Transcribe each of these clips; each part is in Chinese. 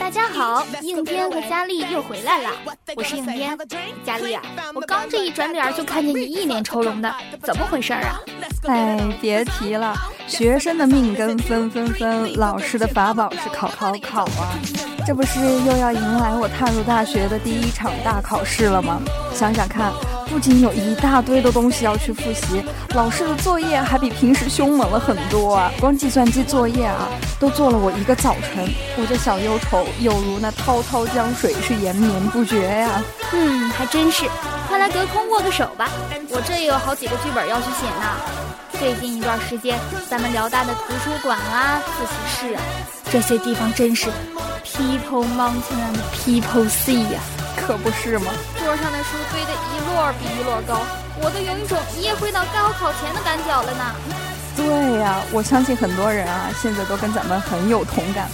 大家好，应天和佳丽又回来了，我是应天。佳丽啊，我刚这一转脸就看见你一脸愁容的，怎么回事儿啊？哎，别提了，学生的命根分分分，老师的法宝是考考考啊！这不是又要迎来我踏入大学的第一场大考试了吗？想想看。不仅有一大堆的东西要去复习，老师的作业还比平时凶猛了很多啊！光计算机作业啊，都做了我一个早晨。我这小忧愁有如那滔滔江水，是延绵不绝呀。嗯，还真是。快来隔空握个手吧，我这也有好几个剧本要去写呢。最近一段时间，咱们辽大的图书馆啊、自习室啊，这些地方真是 people mountain and people sea 呀。可不是吗？桌上的书堆得一摞比一摞高，我都有一种一夜回到高考前的感觉了呢。对呀，我相信很多人啊，现在都跟咱们很有同感。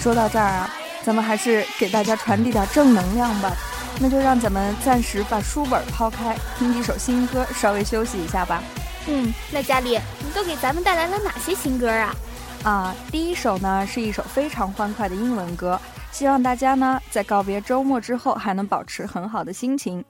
说到这儿啊，咱们还是给大家传递点正能量吧。那就让咱们暂时把书本抛开，听几首新歌，稍微休息一下吧。嗯，那佳丽，你都给咱们带来了哪些新歌啊？啊，第一首呢是一首非常欢快的英文歌。希望大家呢，在告别周末之后，还能保持很好的心情。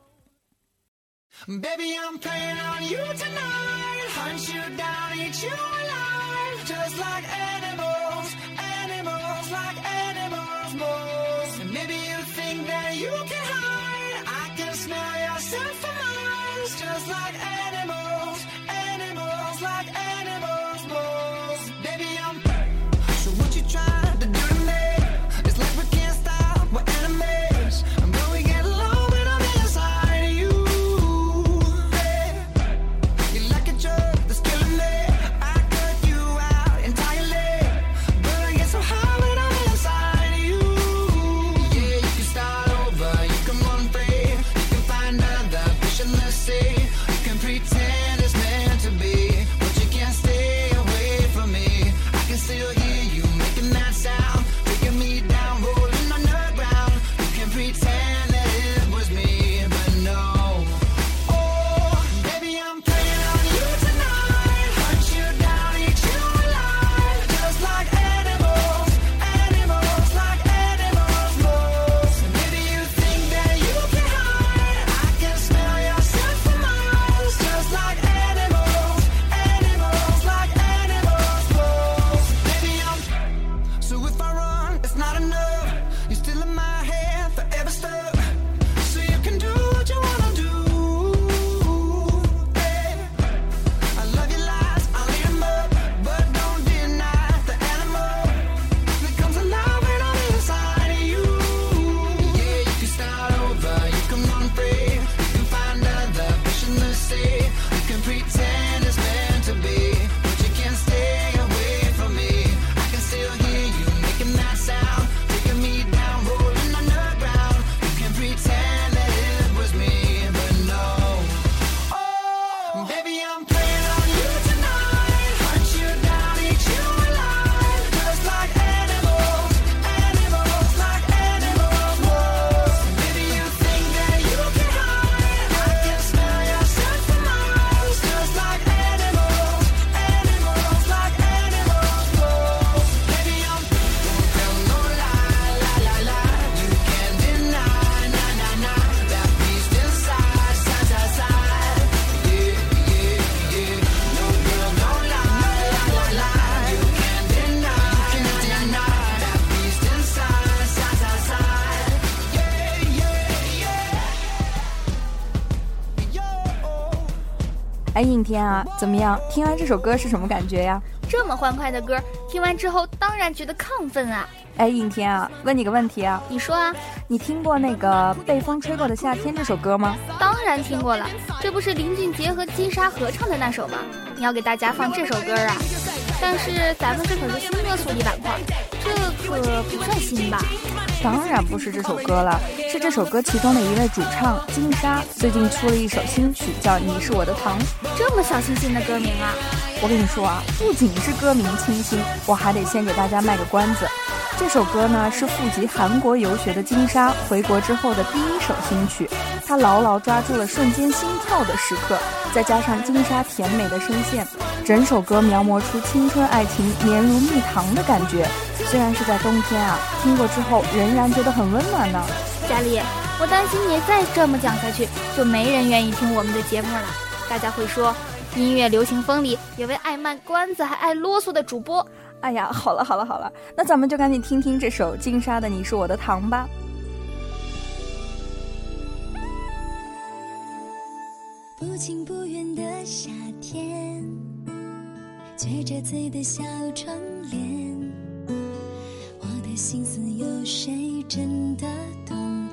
哎，应天啊，怎么样？听完这首歌是什么感觉呀？这么欢快的歌，听完之后当然觉得亢奋啊！哎，应天啊，问你个问题啊，你说啊，你听过那个《被风吹过的夏天》这首歌吗？当然听过了，这不是林俊杰和金莎合唱的那首吗？你要给大家放这首歌啊？但是咱们这可是新歌速递板块，这可不算新吧？当然不是这首歌了，是这首歌其中的一位主唱金莎最近出了一首新曲，叫《你是我的糖》。这么小清新的歌名啊！我跟你说啊，不仅是歌名清新，我还得先给大家卖个关子。这首歌呢是赴集韩国游学的金莎回国之后的第一首新曲，她牢牢抓住了瞬间心跳的时刻，再加上金莎甜美的声线。整首歌描摹出青春爱情绵如蜜糖的感觉。虽然是在冬天啊，听过之后仍然觉得很温暖呢。佳丽，我担心你再这么讲下去，就没人愿意听我们的节目了。大家会说，音乐流行风里有位爱卖关子还爱啰嗦的主播。哎呀，好了好了好了，那咱们就赶紧听听这首金莎的《你是我的糖》吧。不情不愿的夏天，撅着嘴的小窗帘，我的心思有谁真的懂？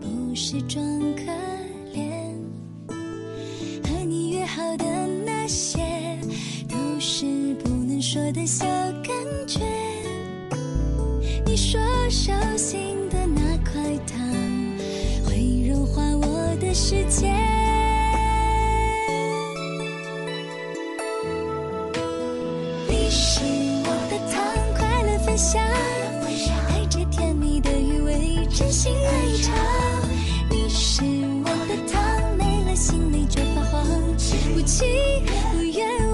不是装可怜，些，都是不能说的小感觉。你说手心的那块糖，会融化我的世界。你是我的糖，快乐分享，带着甜蜜的余味，真心爱尝。不情不愿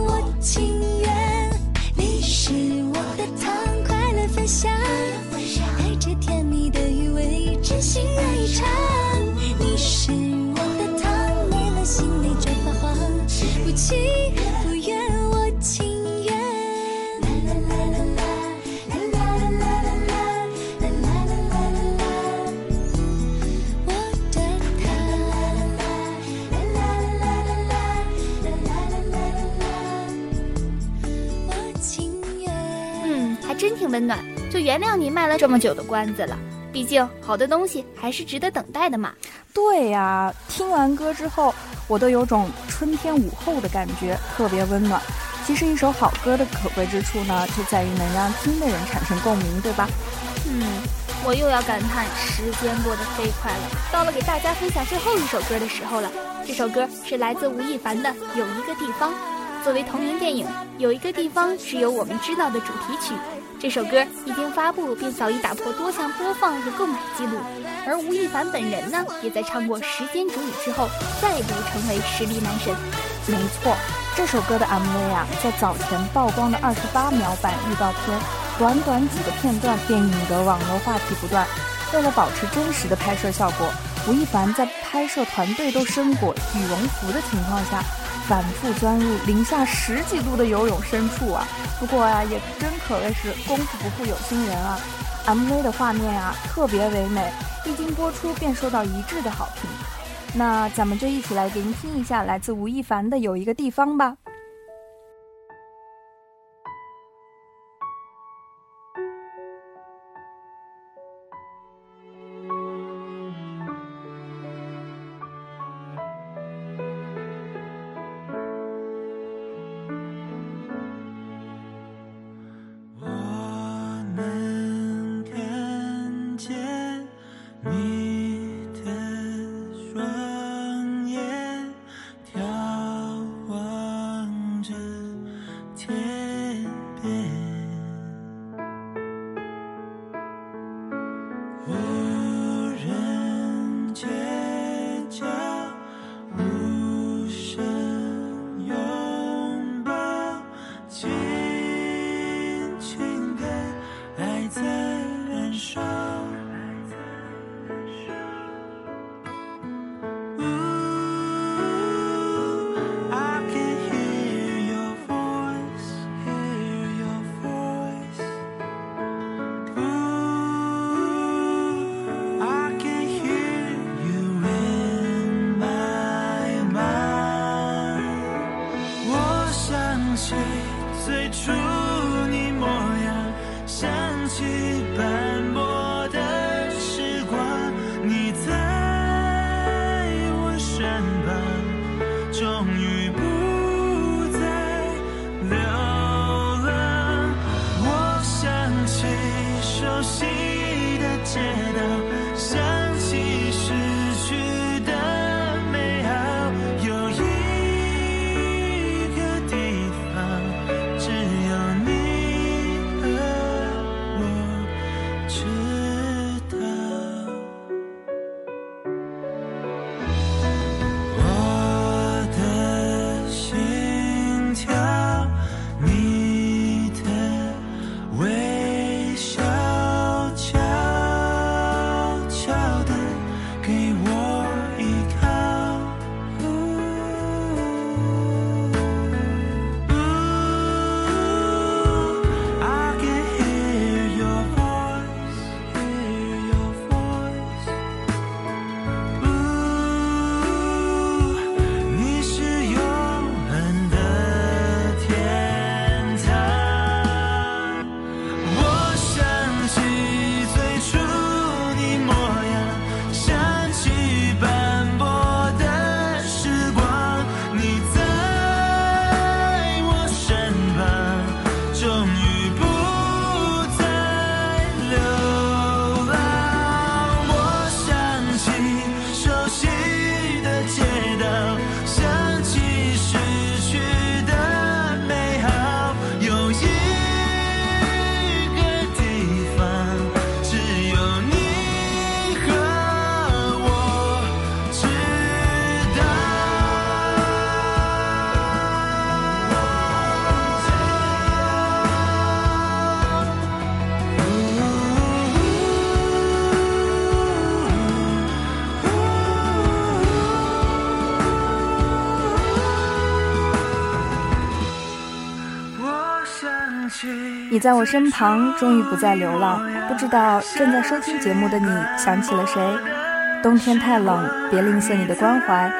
原谅你卖了这么久的关子了。毕竟好的东西还是值得等待的嘛。对呀，听完歌之后，我都有种春天午后的感觉，特别温暖。其实一首好歌的可贵之处呢，就在于能让听的人产生共鸣，对吧？嗯，我又要感叹时间过得飞快了。到了给大家分享最后一首歌的时候了。这首歌是来自吴亦凡的《有一个地方》，作为同名电影《有一个地方是由我们知道》的主题曲。这首歌一经发布便早已打破多项播放和购买记录，而吴亦凡本人呢，也在唱过《时间煮雨》之后，再度成为实力男神。没错，这首歌的 MV 啊，在早前曝光的二十八秒版预告片，短短几个片段便引得网络话题不断。为了保持真实的拍摄效果，吴亦凡在拍摄团队都身裹羽绒服的情况下，反复钻入零下十几度的游泳深处啊！不过啊，也真可谓是功夫不负有心人啊！MV 的画面啊，特别唯美，一经播出便受到一致的好评。那咱们就一起来聆听一下来自吴亦凡的《有一个地方》吧。你在我身旁，终于不再流浪。不知道正在收听节目的你想起了谁？冬天太冷，别吝啬你的关怀。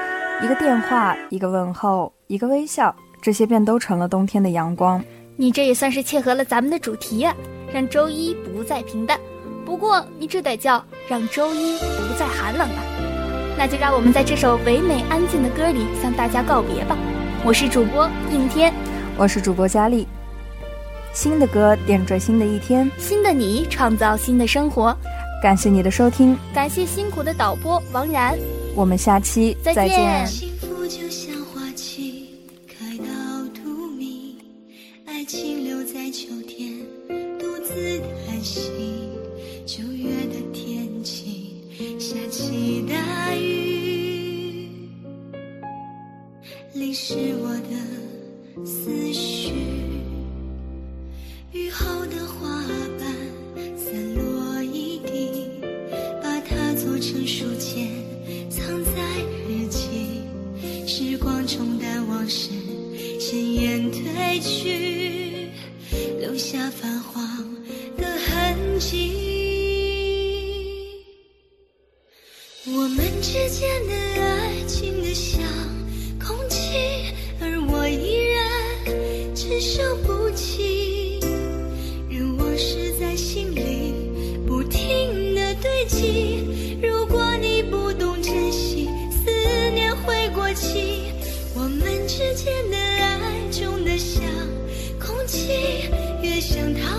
一个电话，一个问候，一个微笑，这些便都成了冬天的阳光。你这也算是切合了咱们的主题呀，让周一不再平淡。不过你这得叫让周一不再寒冷啊。那就让我们在这首唯美安静的歌里向大家告别吧。我是主播应天，我是主播佳丽。新的歌点缀新的一天，新的你创造新的生活。感谢你的收听，感谢辛苦的导播王然。我们下期再见。幸福就像花期开到荼蘼，爱情留在秋天独自叹息。九月的天气下起大雨，淋湿我痕迹。我们之间的爱情的像空气，而我依然承受不起。任往事在心里不停的堆积。如果你不懂珍惜，思念会过期。我们之间的爱重得像空气，越想逃